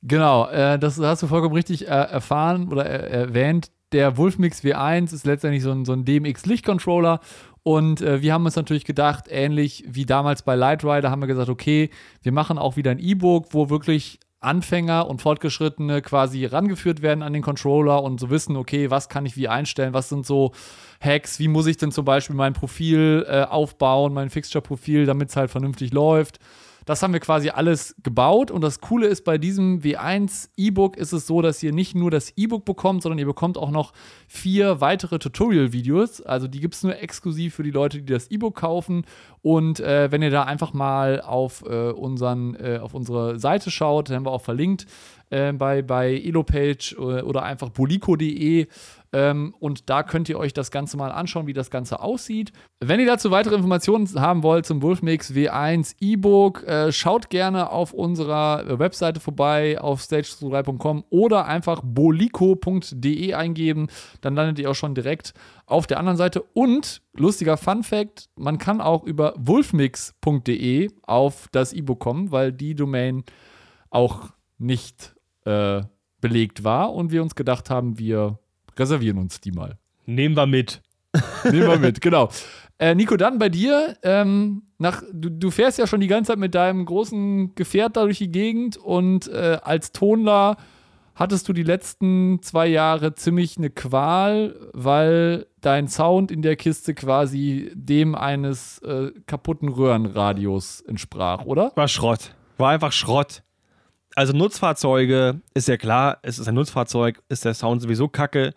Genau, äh, das hast du vollkommen richtig äh, erfahren oder äh, erwähnt. Der Wolfmix W1 ist letztendlich so ein, so ein DMX-Lichtcontroller. Und äh, wir haben uns natürlich gedacht, ähnlich wie damals bei Light Rider, haben wir gesagt, okay, wir machen auch wieder ein E-Book, wo wirklich Anfänger und Fortgeschrittene quasi rangeführt werden an den Controller und so wissen, okay, was kann ich wie einstellen, was sind so Hacks, wie muss ich denn zum Beispiel mein Profil äh, aufbauen, mein Fixture-Profil, damit es halt vernünftig läuft. Das haben wir quasi alles gebaut und das Coole ist, bei diesem W1 E-Book ist es so, dass ihr nicht nur das E-Book bekommt, sondern ihr bekommt auch noch vier weitere Tutorial-Videos. Also die gibt es nur exklusiv für die Leute, die das E-Book kaufen. Und äh, wenn ihr da einfach mal auf, äh, unseren, äh, auf unsere Seite schaut, dann haben wir auch verlinkt äh, bei, bei Elopage äh, oder einfach bolico.de. Ähm, und da könnt ihr euch das Ganze mal anschauen, wie das Ganze aussieht. Wenn ihr dazu weitere Informationen haben wollt zum Wolfmix W1 E-Book, äh, schaut gerne auf unserer Webseite vorbei, auf stage3.com oder einfach bolico.de eingeben. Dann landet ihr auch schon direkt auf der anderen Seite. Und lustiger Fun Fact: Man kann auch über wolfmix.de auf das E-Book kommen, weil die Domain auch nicht äh, belegt war und wir uns gedacht haben, wir reservieren uns die mal. Nehmen wir mit. Nehmen wir mit, genau. Äh, Nico, dann bei dir, ähm, nach, du, du fährst ja schon die ganze Zeit mit deinem großen Gefährt da durch die Gegend und äh, als Tonler hattest du die letzten zwei Jahre ziemlich eine Qual, weil dein Sound in der Kiste quasi dem eines äh, kaputten Röhrenradios entsprach, oder? War Schrott. War einfach Schrott. Also Nutzfahrzeuge, ist ja klar, es ist ein Nutzfahrzeug, ist der Sound sowieso kacke.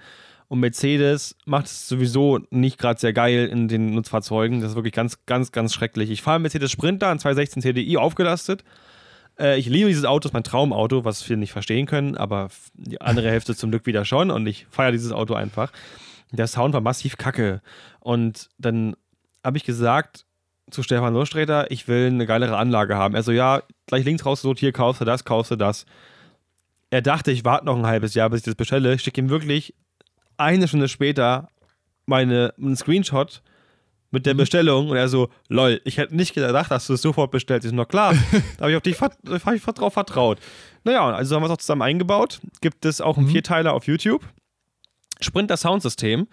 Und Mercedes macht es sowieso nicht gerade sehr geil in den Nutzfahrzeugen. Das ist wirklich ganz, ganz, ganz schrecklich. Ich fahre Mercedes Sprinter, einen 216 TDI aufgelastet. Äh, ich liebe dieses Auto, ist mein Traumauto, was viele nicht verstehen können, aber die andere Hälfte zum Glück wieder schon. Und ich feiere dieses Auto einfach. Der Sound war massiv kacke. Und dann habe ich gesagt zu Stefan Losträter, ich will eine geilere Anlage haben. Er so, ja, gleich links raus, so, hier kaufst du das, kaufst du das. Er dachte, ich warte noch ein halbes Jahr, bis ich das bestelle. Ich schicke ihm wirklich eine Stunde später meine, einen Screenshot mit der Bestellung und er so, lol, ich hätte nicht gedacht, dass du es sofort bestellst. Ist noch klar. da habe ich auf dich vert hab ich drauf vertraut. Naja, also haben wir es auch zusammen eingebaut. Gibt es auch einen Vierteiler auf YouTube. Sprinter Soundsystem.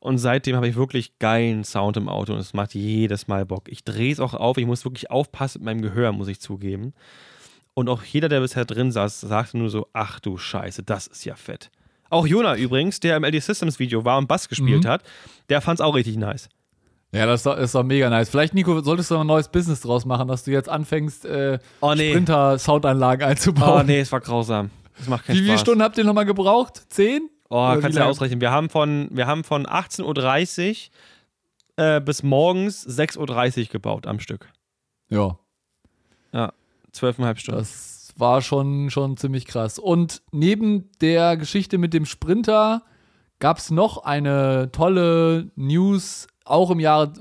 Und seitdem habe ich wirklich geilen Sound im Auto und es macht jedes Mal Bock. Ich drehe es auch auf, ich muss wirklich aufpassen mit meinem Gehör, muss ich zugeben. Und auch jeder, der bisher drin saß, sagte nur so, ach du Scheiße, das ist ja fett. Auch Jona übrigens, der im LD Systems Video war und Bass gespielt Mhm. hat, der fand es auch richtig nice. Ja, das ist doch, ist doch mega nice. Vielleicht, Nico, solltest du noch ein neues Business draus machen, dass du jetzt anfängst, äh, Oh nee. Sprinter-Soundanlagen Oh einzubauen. nee, es war grausam. Das macht keinen Wie viele Spaß. Stunden habt ihr nochmal gebraucht? Zehn? Oh, kannst du ja ausrechnen. Wir haben von, wir haben von 18.30 Uhr äh, bis morgens 6.30 Uhr gebaut am Stück. Ja, Zwölfeinhalb Stunden. das war schon, schon ziemlich krass. Und neben der Geschichte mit dem Sprinter gab es noch eine tolle News, auch im Jahr,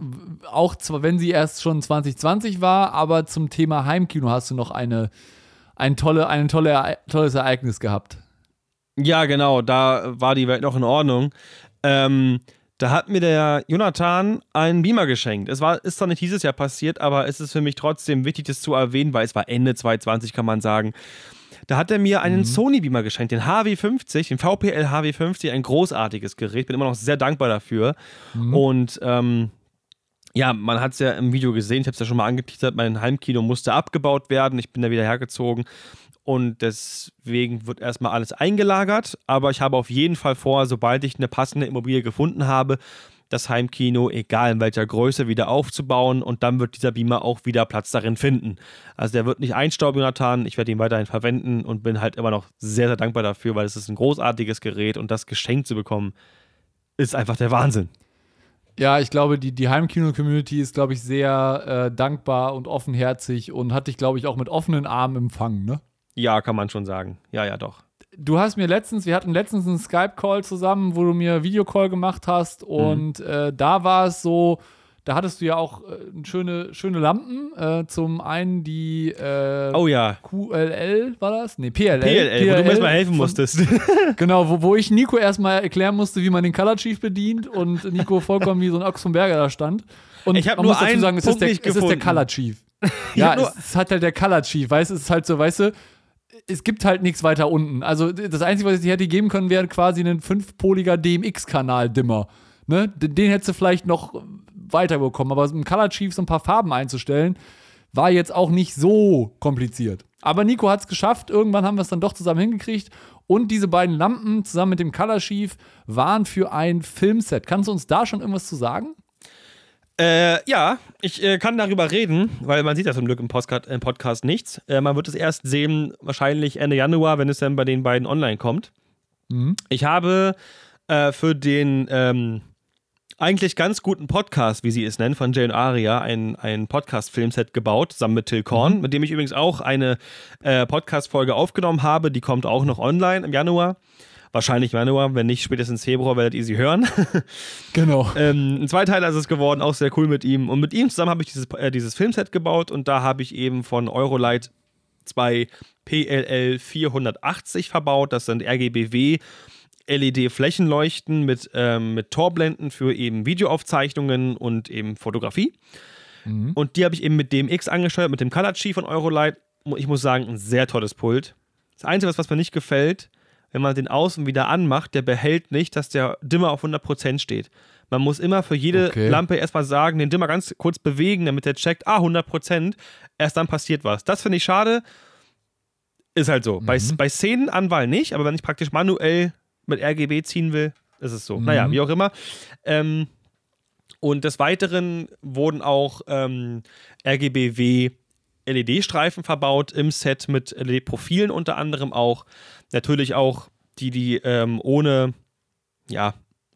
auch zwar, wenn sie erst schon 2020 war, aber zum Thema Heimkino hast du noch eine, ein, tolle, ein tolle, tolles Ereignis gehabt. Ja, genau, da war die Welt noch in Ordnung. Ähm, Da hat mir der Jonathan einen Beamer geschenkt. Es war, ist zwar nicht dieses Jahr passiert, aber es ist für mich trotzdem wichtig, das zu erwähnen, weil es war Ende 2020, kann man sagen. Da hat er mir einen Sony Beamer geschenkt, den HW50, den VPL HW50, ein großartiges Gerät. Bin immer noch sehr dankbar dafür. Und ähm, ja, man hat es ja im Video gesehen, ich habe es ja schon mal angeteasert, mein Heimkino musste abgebaut werden, ich bin da wieder hergezogen und deswegen wird erstmal alles eingelagert, aber ich habe auf jeden Fall vor, sobald ich eine passende Immobilie gefunden habe, das Heimkino, egal in welcher Größe, wieder aufzubauen und dann wird dieser Beamer auch wieder Platz darin finden. Also der wird nicht einstauben, Jonathan, ich werde ihn weiterhin verwenden und bin halt immer noch sehr, sehr dankbar dafür, weil es ist ein großartiges Gerät und das geschenkt zu bekommen, ist einfach der Wahnsinn. Ja, ich glaube, die, die Heimkino-Community ist, glaube ich, sehr äh, dankbar und offenherzig und hat dich, glaube ich, auch mit offenen Armen empfangen, ne? Ja, kann man schon sagen. Ja, ja, doch. Du hast mir letztens, wir hatten letztens einen Skype-Call zusammen, wo du mir Videocall gemacht hast und äh, da war es so, da hattest du ja auch äh, schöne, schöne Lampen. Äh, zum einen die äh, Oh ja. QLL war das? Nee, PLL. PLL, wo du mir erstmal helfen von- musstest. Genau, wo, wo ich Nico erstmal erklären musste, wie man den Color Chief bedient und Nico vollkommen wie so ein Ochs vom Berger da stand. Und Ich hab man nur muss dazu sagen, es, Punkt ist der, es ist der. Color Chief. ja, es ist halt halt der Color Chief, weißt du, es ist halt so, weißt du, es gibt halt nichts weiter unten. Also das Einzige, was ich dir hätte geben können, wäre quasi ein fünfpoliger DMX-Kanal-Dimmer. Ne? Den, hättest du vielleicht noch weiterbekommen, aber im Color Chief so ein paar Farben einzustellen, war jetzt auch nicht so kompliziert. Aber Nico hat es geschafft. Irgendwann haben wir es dann doch zusammen hingekriegt. Und diese beiden Lampen zusammen mit dem Color Chief waren für ein Filmset. Kannst du uns da schon irgendwas zu sagen? Äh, ja, ich äh, kann darüber reden, weil man sieht ja zum Glück im Podcast, im Podcast nichts. Äh, man wird es erst sehen, wahrscheinlich Ende Januar, wenn es dann bei den beiden online kommt. Ich habe äh, für den ähm, eigentlich ganz guten Podcast, wie sie es nennen, von Jane Aria, ein, ein Podcast-Filmset gebaut, zusammen mit Till Korn, mit dem ich übrigens auch eine äh, Podcast-Folge aufgenommen habe. Die kommt auch noch online im Januar. Wahrscheinlich Januar, wenn nicht spätestens Februar werdet ihr sie hören. Genau. Ähm, ein Zweiteiler ist es geworden, auch sehr cool mit ihm. Und mit ihm zusammen habe ich dieses, äh, dieses Filmset gebaut und da habe ich eben von Eurolight zwei PLL 480 verbaut. Das sind RGBW LED-Flächenleuchten mit, ähm, mit Torblenden für eben Videoaufzeichnungen und eben Fotografie. Und die habe ich eben mit DMX angesteuert, mit dem Color Chief von Eurolight. Ich muss sagen, ein sehr tolles Pult. Das Einzige, was, was mir nicht gefällt, wenn man den außen wieder anmacht, der behält nicht, dass der Dimmer auf 100% steht. Man muss immer für jede Okay. Lampe erstmal sagen, den Dimmer ganz kurz bewegen, damit der checkt, ah, 100%, erst dann passiert was. Das finde ich schade. Ist halt so. Bei, bei Szenenanwahl nicht, aber wenn ich praktisch manuell mit RGB ziehen will, ist es so. Naja, wie auch immer. Ähm, und des Weiteren wurden auch ähm, RGBW LED-Streifen verbaut im Set mit LED-Profilen unter anderem auch. Natürlich auch die, die ähm, ohne, ja,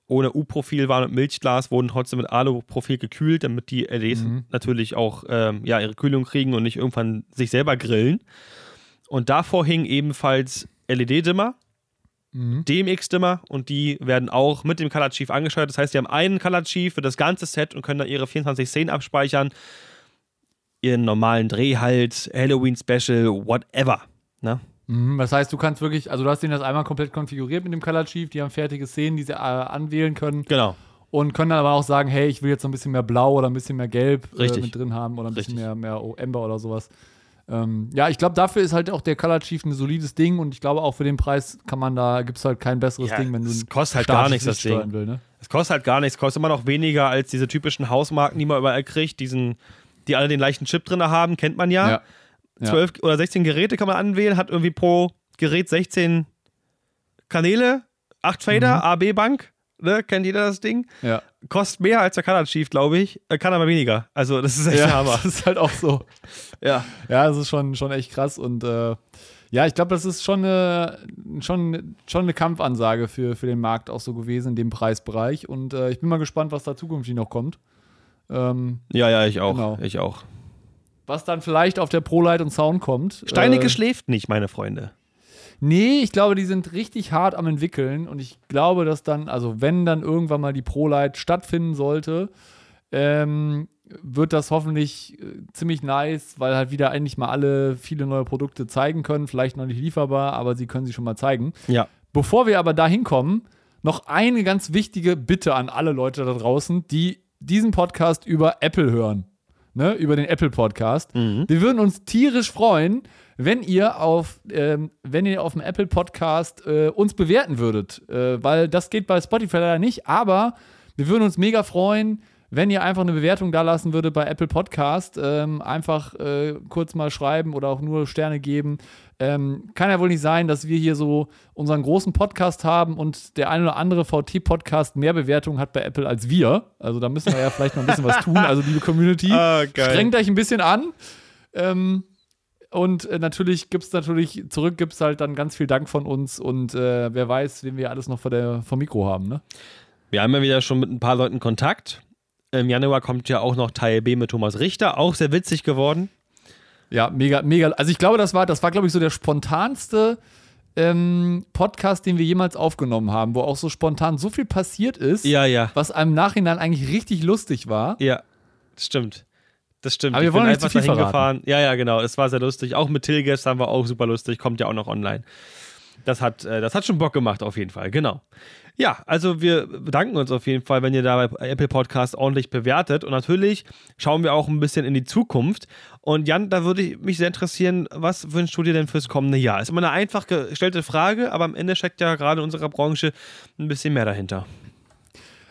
ohne U-Profil waren mit Milchglas, wurden trotzdem mit Alu-Profil gekühlt, damit die LEDs natürlich auch ähm, ja, ihre Kühlung kriegen und nicht irgendwann sich selber grillen. Und davor hingen ebenfalls LED-Dimmer, DMX-Dimmer und die werden auch mit dem Color Chief angesteuert. Das heißt, die haben einen Color Chief für das ganze Set und können dann ihre 24 Szenen abspeichern. Ihren normalen Dreh halt, Halloween-Special, whatever. Ne? Mhm, Das heißt, du kannst wirklich, also du hast den das einmal komplett konfiguriert mit dem Color Chief, die haben fertige Szenen, die sie äh, anwählen können Genau. und können dann aber auch sagen, hey, ich will jetzt noch ein bisschen mehr Blau oder ein bisschen mehr Gelb äh, mit drin haben oder ein bisschen Richtig. mehr, mehr oh, Ember oder sowas. Ähm, ja, ich glaube, dafür ist halt auch der Color Chief ein solides Ding und ich glaube auch für den Preis kann man da, gibt es halt kein besseres Ja, Ding, wenn du es kostet halt gar nichts, das Licht Ding. Will, ne? Es kostet halt gar nichts, kostet immer noch weniger als diese typischen Hausmarken, die man überall kriegt, diesen, die alle den leichten Chip drin haben, kennt man ja. Ja. Ja. 12 oder 16 Geräte kann man anwählen, hat irgendwie pro Gerät 16 Kanäle, 8 Fader, AB-Bank, ne? kennt jeder das Ding? Ja. Kostet mehr als der Color Chief, glaube ich, äh, kann aber weniger. Also das ist echt Ja, Hammer. das ist halt auch so. Ja. Ja, das ist schon, schon echt krass und äh, ja, ich glaube, das ist schon eine, schon, schon eine Kampfansage für, für den Markt auch so gewesen in dem Preisbereich und äh, ich bin mal gespannt, was da zukünftig noch kommt. Ähm, ja, ja, ich auch. Genau. Ich auch. was dann vielleicht auf der ProLight und Sound kommt. Steinecke äh, schläft nicht, meine Freunde. Nee, ich glaube, die sind richtig hart am entwickeln und ich glaube, dass dann, also wenn dann irgendwann mal die ProLight stattfinden sollte, ähm, wird das hoffentlich äh, ziemlich nice, weil halt wieder eigentlich mal alle viele neue Produkte zeigen können, vielleicht noch nicht lieferbar, aber sie können sie schon mal zeigen. Ja. Bevor wir aber da hinkommen, noch eine ganz wichtige Bitte an alle Leute da draußen, die diesen Podcast über Apple hören. Ne, über den Apple Podcast. Wir würden uns tierisch freuen, wenn ihr auf, ähm, wenn ihr auf dem Apple Podcast äh, uns bewerten würdet. Äh, weil das geht bei Spotify leider nicht, aber wir würden uns mega freuen, wenn ihr einfach eine Bewertung da lassen würdet bei Apple Podcast. Ähm, einfach äh, kurz mal schreiben oder auch nur Sterne geben. Ähm, kann ja wohl nicht sein, dass wir hier so unseren großen Podcast haben und der ein oder andere VT-Podcast mehr Bewertungen hat bei Apple als wir. Also da müssen wir ja vielleicht noch ein bisschen was tun. Also liebe Community, geil. strengt euch ein bisschen an. Ähm, und äh, natürlich gibt es natürlich, zurück gibt es halt dann ganz viel Dank von uns und äh, wer weiß, wen wir alles noch vor der, vom Mikro haben, ne? Wir haben ja wieder schon mit ein paar Leuten Kontakt. Im Januar kommt ja auch noch Teil B mit Thomas Richter, auch sehr witzig geworden. Ja, mega, mega. Also ich glaube, das war, das war, glaube ich, so der spontanste ähm, Podcast, den wir jemals aufgenommen haben, wo auch so spontan so viel passiert ist, Ja, ja, was einem im Nachhinein eigentlich richtig lustig war. ja, das stimmt. Das stimmt. Aber wir Ich wollen nicht zu viel verraten. gefahren. Ja, ja, genau. Es war sehr lustig. Auch mit Till gestern war auch super lustig. Kommt ja auch noch online. Das hat, äh, das hat schon Bock gemacht, auf jeden Fall. Genau. Ja, also wir bedanken uns auf jeden Fall, wenn ihr da bei Apple Podcast ordentlich bewertet. Und natürlich schauen wir auch ein bisschen in die Zukunft. Und Jan, da würde ich mich sehr interessieren, was wünschst du dir denn fürs kommende Jahr? Ist immer eine einfach gestellte Frage, aber am Ende steckt ja gerade in unserer Branche ein bisschen mehr dahinter.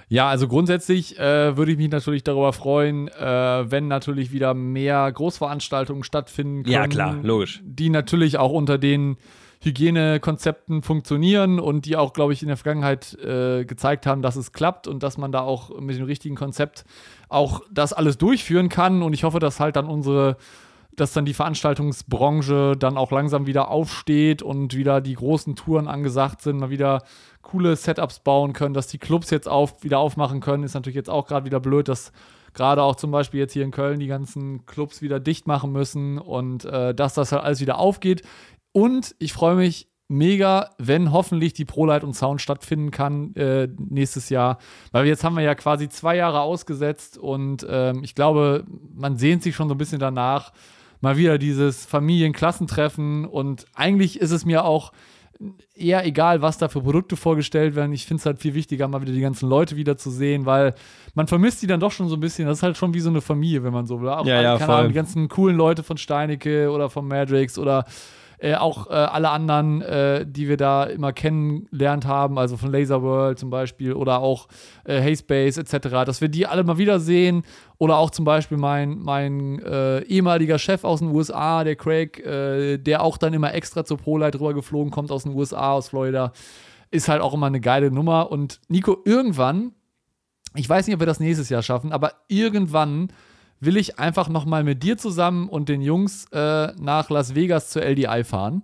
Ja, also grundsätzlich äh, würde ich mich natürlich darüber freuen, äh, wenn natürlich wieder mehr Großveranstaltungen stattfinden können. Ja, klar, logisch. Die natürlich auch unter den Hygienekonzepten funktionieren und die auch, glaube ich, in der Vergangenheit äh, gezeigt haben, dass es klappt und dass man da auch mit dem richtigen Konzept auch das alles durchführen kann. Und ich hoffe, dass halt dann unsere dass dann die Veranstaltungsbranche dann auch langsam wieder aufsteht und wieder die großen Touren angesagt sind, mal wieder coole Setups bauen können, dass die Clubs jetzt auf, wieder aufmachen können, ist natürlich jetzt auch gerade wieder blöd, dass gerade auch zum Beispiel jetzt hier in Köln die ganzen Clubs wieder dicht machen müssen und äh, dass das halt alles wieder aufgeht. Und ich freue mich mega, wenn hoffentlich die ProLight und Sound stattfinden kann äh, nächstes Jahr. Weil jetzt haben wir ja quasi zwei Jahre ausgesetzt und ähm, ich glaube, man sehnt sich schon so ein bisschen danach. Mal wieder dieses Familienklassentreffen und eigentlich ist es mir auch eher egal, was da für Produkte vorgestellt werden. Ich finde es halt viel wichtiger, mal wieder die ganzen Leute wieder zu sehen, weil man vermisst die dann doch schon so ein bisschen. Das ist halt schon wie so eine Familie, wenn man so will. Auch, Ja, ja, die ganzen coolen Leute von Steinecke oder von Madrix oder äh, auch äh, alle anderen, äh, die wir da immer kennengelernt haben, also von Laser World zum Beispiel oder auch äh, Hayspace etc., dass wir die alle mal wiedersehen oder auch zum Beispiel mein, mein äh, ehemaliger Chef aus den USA, der Craig, äh, der auch dann immer extra zur ProLight rüber geflogen kommt aus den USA, aus Florida, ist halt auch immer eine geile Nummer und Nico, irgendwann, ich weiß nicht, ob wir das nächstes Jahr schaffen, aber irgendwann will ich einfach noch mal mit dir zusammen und den Jungs äh, nach Las Vegas zur LDI fahren,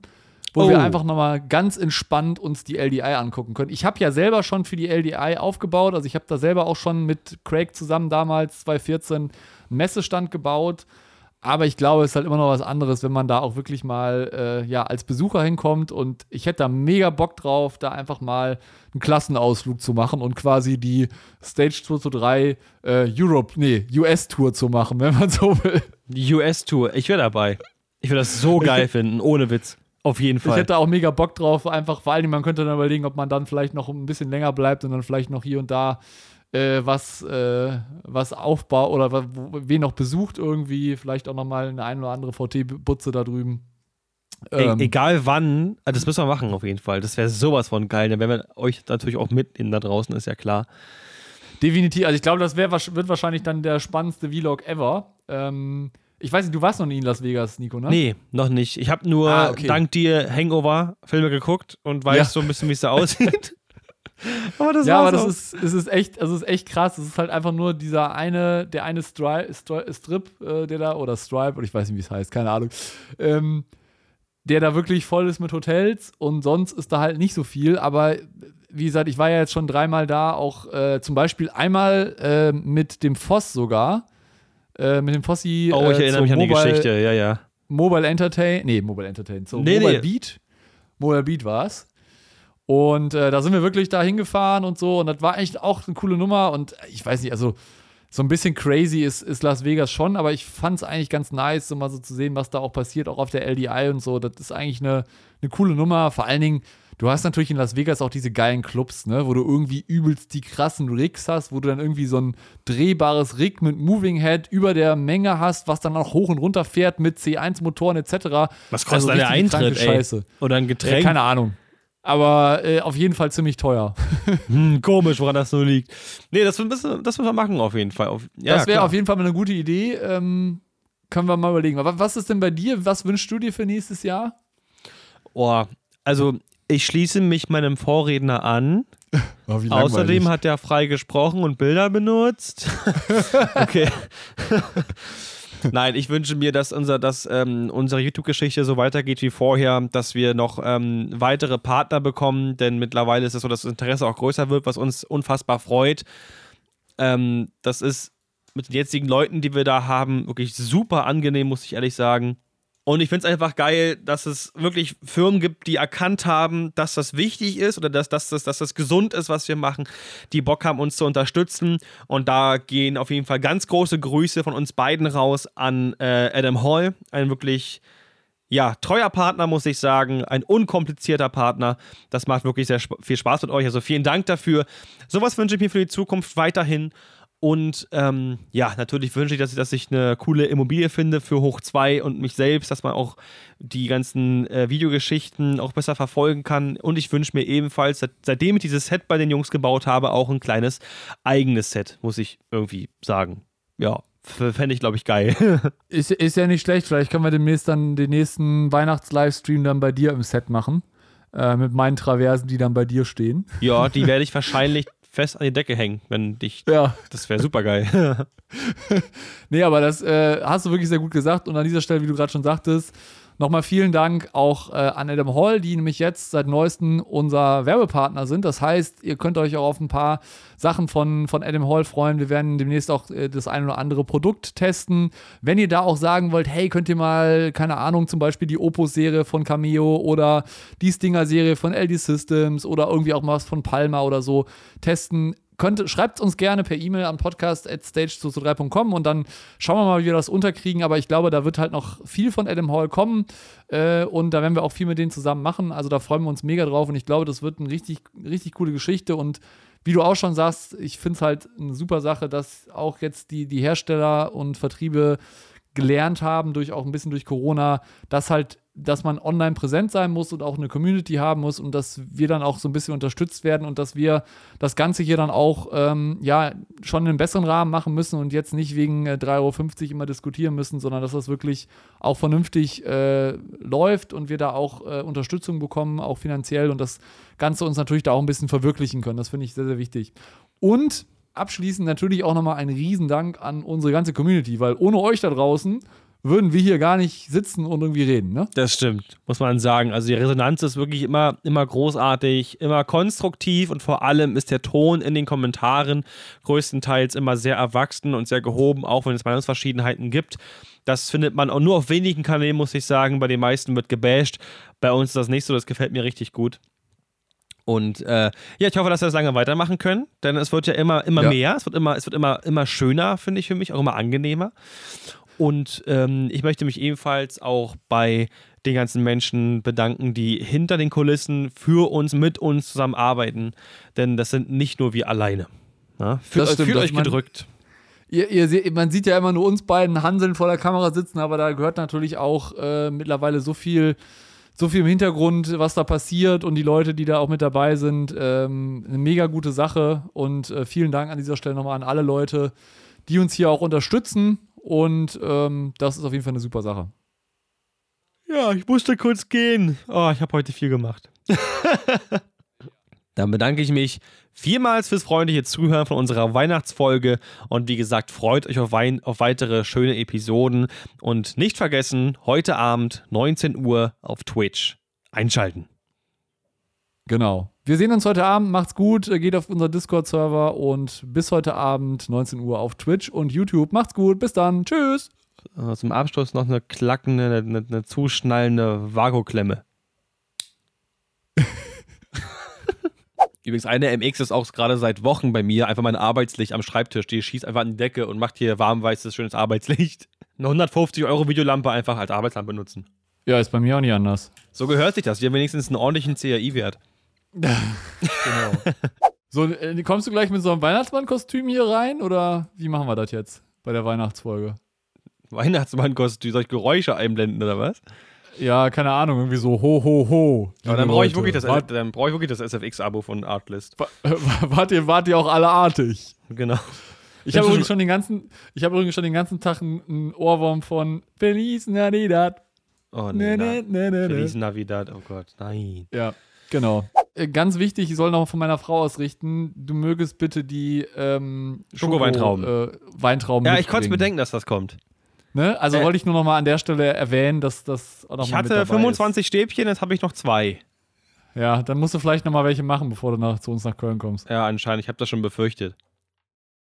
wo Oh. wir einfach noch mal ganz entspannt uns die LDI angucken können. Ich habe ja selber schon für die LDI aufgebaut, also ich habe da selber auch schon mit Craig zusammen damals 2014 einen Messestand gebaut. Aber ich glaube, es ist halt immer noch was anderes, wenn man da auch wirklich mal äh, ja, als Besucher hinkommt. Und ich hätte da mega Bock drauf, da einfach mal einen Klassenausflug zu machen und quasi die Stage Tour zu 3 äh, Europe, nee, US-Tour zu machen, wenn man so will. Die US-Tour, ich wäre dabei. Ich würde das so geil finden, ohne Witz. Auf jeden Ich Fall. hätte auch mega Bock drauf, einfach vor allem, man könnte dann überlegen, ob man dann vielleicht noch ein bisschen länger bleibt und dann vielleicht noch hier und da äh, was, äh, was aufbaut oder wen noch besucht irgendwie, vielleicht auch noch mal eine ein oder andere VT-Butze da drüben. Ey, Ähm, egal wann, also das müssen wir machen auf jeden Fall. Das wäre sowas von geil. Dann werden wir euch natürlich auch mitnehmen da draußen, ist ja klar. Definitiv. Also ich glaube, das wär, wird wahrscheinlich dann der spannendste Vlog ever. Ähm, ich weiß nicht, du warst noch nie in Las Vegas, Nico, ne? Nee, noch nicht. Ich habe nur Ah, okay. dank dir Hangover-Filme geguckt und weiß Ja. so ein bisschen, wie es da aussieht. aber das Ja, aber war's das auch. ist, es ist echt, also es ist echt krass. Es ist halt einfach nur dieser eine, der eine Stri Stri Strip, äh, der da, oder Stripe, oder ich weiß nicht, wie es heißt, keine Ahnung, ähm, der da wirklich voll ist mit Hotels und sonst ist da halt nicht so viel. Aber wie gesagt, ich war ja jetzt schon dreimal da, auch äh, zum Beispiel einmal äh, mit dem Voss sogar. Äh, mit dem Fossi. Oh, ich äh, erinnere mich an die Mobile- Geschichte, ja, ja. Mobile Entertain, nee, Mobile Entertain, so Nee, Mobile nee. Beat. Mobile Beat war es. Und äh, da sind wir wirklich da hingefahren und so. Und das war echt auch eine coole Nummer. Und äh, ich weiß nicht, also so ein bisschen crazy ist, ist Las Vegas schon, aber ich fand es eigentlich ganz nice, so mal so zu sehen, was da auch passiert, auch auf der LDI und so. Das ist eigentlich eine, eine coole Nummer. Vor allen Dingen, du hast natürlich in Las Vegas auch diese geilen Clubs, ne, wo du irgendwie übelst die krassen Rigs hast, wo du dann irgendwie so ein drehbares Rig mit Moving Head über der Menge hast, was dann auch hoch und runter fährt mit C1-Motoren etc. Was kostet also der Eintritt? Scheiße. Oder ein Ja, Getränk? keine Ahnung. Aber äh, auf jeden Fall ziemlich teuer. Hm, komisch, woran das so liegt. Nee, das, müssen, das müssen wir machen auf jeden Fall. Auf, ja, das wäre auf jeden Fall mal eine gute Idee. Ähm, können wir mal überlegen. Aber was ist denn bei dir? Was wünschst du dir für nächstes Jahr? Oh, also ich schließe mich meinem Vorredner an. Oh, wie Außerdem hat er frei gesprochen und Bilder benutzt. okay. Nein, ich wünsche mir, dass, unser, dass ähm, unsere YouTube-Geschichte so weitergeht wie vorher, dass wir noch ähm, weitere Partner bekommen, denn mittlerweile ist es so, dass das Interesse auch größer wird, was uns unfassbar freut. Ähm, das ist mit den jetzigen Leuten, die wir da haben, wirklich super angenehm, muss ich ehrlich sagen. Und ich finde es einfach geil, dass es wirklich Firmen gibt, die erkannt haben, dass das wichtig ist oder dass, dass, dass, dass das gesund ist, was wir machen, die Bock haben, uns zu unterstützen. Und da gehen auf jeden Fall ganz große Grüße von uns beiden raus an äh, Adam Hall, ein wirklich ja, treuer Partner, muss ich sagen, ein unkomplizierter Partner. Das macht wirklich sehr viel Spaß mit euch. Also vielen Dank dafür. Sowas wünsche ich mir für die Zukunft weiterhin. Und ähm, ja, natürlich wünsche ich, dass ich, dass ich eine coole Immobilie finde für Hoch 2 und mich selbst, dass man auch die ganzen äh, Videogeschichten auch besser verfolgen kann. Und ich wünsche mir ebenfalls, seit, seitdem ich dieses Set bei den Jungs gebaut habe, auch ein kleines eigenes Set, muss ich irgendwie sagen. Ja, fände ich, glaube ich, geil. Ist, ist ja nicht schlecht. Vielleicht können wir demnächst dann den nächsten Weihnachts-Livestream dann bei dir im Set machen. Äh, mit meinen Traversen, die dann bei dir stehen. ja, die werde ich wahrscheinlich fest an die Decke hängen, wenn dich. Ja. Das wäre super geil. Nee, aber das äh, hast du wirklich sehr gut gesagt. Und an dieser Stelle, wie du gerade schon sagtest, nochmal vielen Dank auch äh, an Adam Hall, die nämlich jetzt seit neuestem unser Werbepartner sind. Das heißt, ihr könnt euch auch auf ein paar Sachen von, von Adam Hall freuen. Wir werden demnächst auch äh, das ein oder andere Produkt testen. Wenn ihr da auch sagen wollt, hey, könnt ihr mal, keine Ahnung, zum Beispiel die Opus-Serie von Cameo oder die Stinger-Serie von LD Systems oder irgendwie auch mal was von Palma oder so testen, könnt, schreibt uns gerne per E-Mail an podcast.stage223.com und dann schauen wir mal, wie wir das unterkriegen. Aber ich glaube, da wird halt noch viel von Adam Hall kommen äh, und da werden wir auch viel mit denen zusammen machen. Also da freuen wir uns mega drauf und ich glaube, das wird eine richtig, richtig coole Geschichte und wie du auch schon sagst, ich finde es halt eine super Sache, dass auch jetzt die, die Hersteller und Vertriebe gelernt haben, durch auch ein bisschen durch Corona, dass halt, dass man online präsent sein muss und auch eine Community haben muss und dass wir dann auch so ein bisschen unterstützt werden und dass wir das Ganze hier dann auch ähm, ja schon in einem besseren Rahmen machen müssen und jetzt nicht wegen äh, 3,50 Euro immer diskutieren müssen, sondern dass das wirklich auch vernünftig äh, läuft und wir da auch äh, Unterstützung bekommen, auch finanziell und das Ganze uns natürlich da auch ein bisschen verwirklichen können. Das finde ich sehr, sehr wichtig. Und abschließend natürlich auch nochmal ein Riesendank an unsere ganze Community, weil ohne euch da draußen würden wir hier gar nicht sitzen und irgendwie reden, ne? Das stimmt, muss man sagen. Also die Resonanz ist wirklich immer, immer großartig, immer konstruktiv und vor allem ist der Ton in den Kommentaren größtenteils immer sehr erwachsen und sehr gehoben, auch wenn es Meinungsverschiedenheiten gibt. Das findet man auch nur auf wenigen Kanälen, muss ich sagen. Bei den meisten wird gebasht. Bei uns ist das nicht so, das gefällt mir richtig gut. Und äh, ja, ich hoffe, dass wir das lange weitermachen können, denn es wird ja immer, immer Ja. mehr, es wird immer, es wird immer, immer schöner, finde ich für mich, auch immer angenehmer. Und ähm, ich möchte mich ebenfalls auch bei den ganzen Menschen bedanken, die hinter den Kulissen für uns, mit uns zusammenarbeiten. Denn das sind nicht nur wir alleine. Ja? Fühlt, Das stimmt, fühlt euch gedrückt. Ihr, ihr seht, man sieht ja immer nur uns beiden Hanseln vor der Kamera sitzen, aber da gehört natürlich auch äh, mittlerweile so viel, so viel im Hintergrund, was da passiert und die Leute, die da auch mit dabei sind. Ähm, eine mega gute Sache und äh, vielen Dank an dieser Stelle nochmal an alle Leute, die uns hier auch unterstützen und ähm, das ist auf jeden Fall eine super Sache. Ja, ich musste kurz gehen. Oh, ich habe heute viel gemacht. Dann bedanke ich mich vielmals fürs freundliche Zuhören von unserer Weihnachtsfolge und wie gesagt, freut euch auf, Wein auf weitere schöne Episoden und nicht vergessen, heute Abend 19 Uhr auf Twitch einschalten. Genau. Wir sehen uns heute Abend. Macht's gut. Geht auf unser Discord-Server und bis heute Abend 19 Uhr auf Twitch und YouTube. Macht's gut. Bis dann. Tschüss. Äh, Zum Abschluss noch eine klackende, eine, eine zuschnallende Vagoklemme. Übrigens, eine MX ist auch gerade seit Wochen bei mir einfach mein Arbeitslicht am Schreibtisch. Die schießt einfach an die Decke und macht hier warmweißes, schönes Arbeitslicht. Eine 150 Euro Videolampe einfach als Arbeitslampe nutzen. Ja, ist bei mir auch nicht anders. So gehört sich das. Die haben wenigstens einen ordentlichen CAI-Wert. So, äh, kommst du gleich mit so einem Weihnachtsmann-Kostüm hier rein oder wie machen wir das jetzt bei der Weihnachtsfolge? Weihnachtsmann-Kostüm. Soll ich Geräusche einblenden oder was? Ja, keine Ahnung, irgendwie so ho ho ho. Aber dann brauche ich, wirklich das- Wart, dann brauch ich wirklich das SFX-Abo von Artlist. wart, ihr, wart ihr auch alle artig? Genau. Ich habe übrigens schon den ganzen, ich habe übrigens schon den ganzen Tag einen, Ohrwurm von Feliz Navidad. Oh Nee, nee, nee, nee, nee, Feliz. Navidad, oh Gott, nein. Ja, genau. Äh, Ganz wichtig, ich soll noch von meiner Frau ausrichten, du mögest bitte die ähm, Schoko-Weintrauben. Schoko, äh, Weintrauben Ja, ich konnte es bedenken, dass das kommt. Ne? Also Äh, wollte ich nur noch mal an der Stelle erwähnen, dass das auch noch Ich mal mit hatte dabei 25 Stäbchen, jetzt habe ich noch zwei. Ist. Ja, dann musst du vielleicht noch mal welche machen, bevor du nach, zu uns nach Köln kommst. Ja, anscheinend, ich habe das schon befürchtet.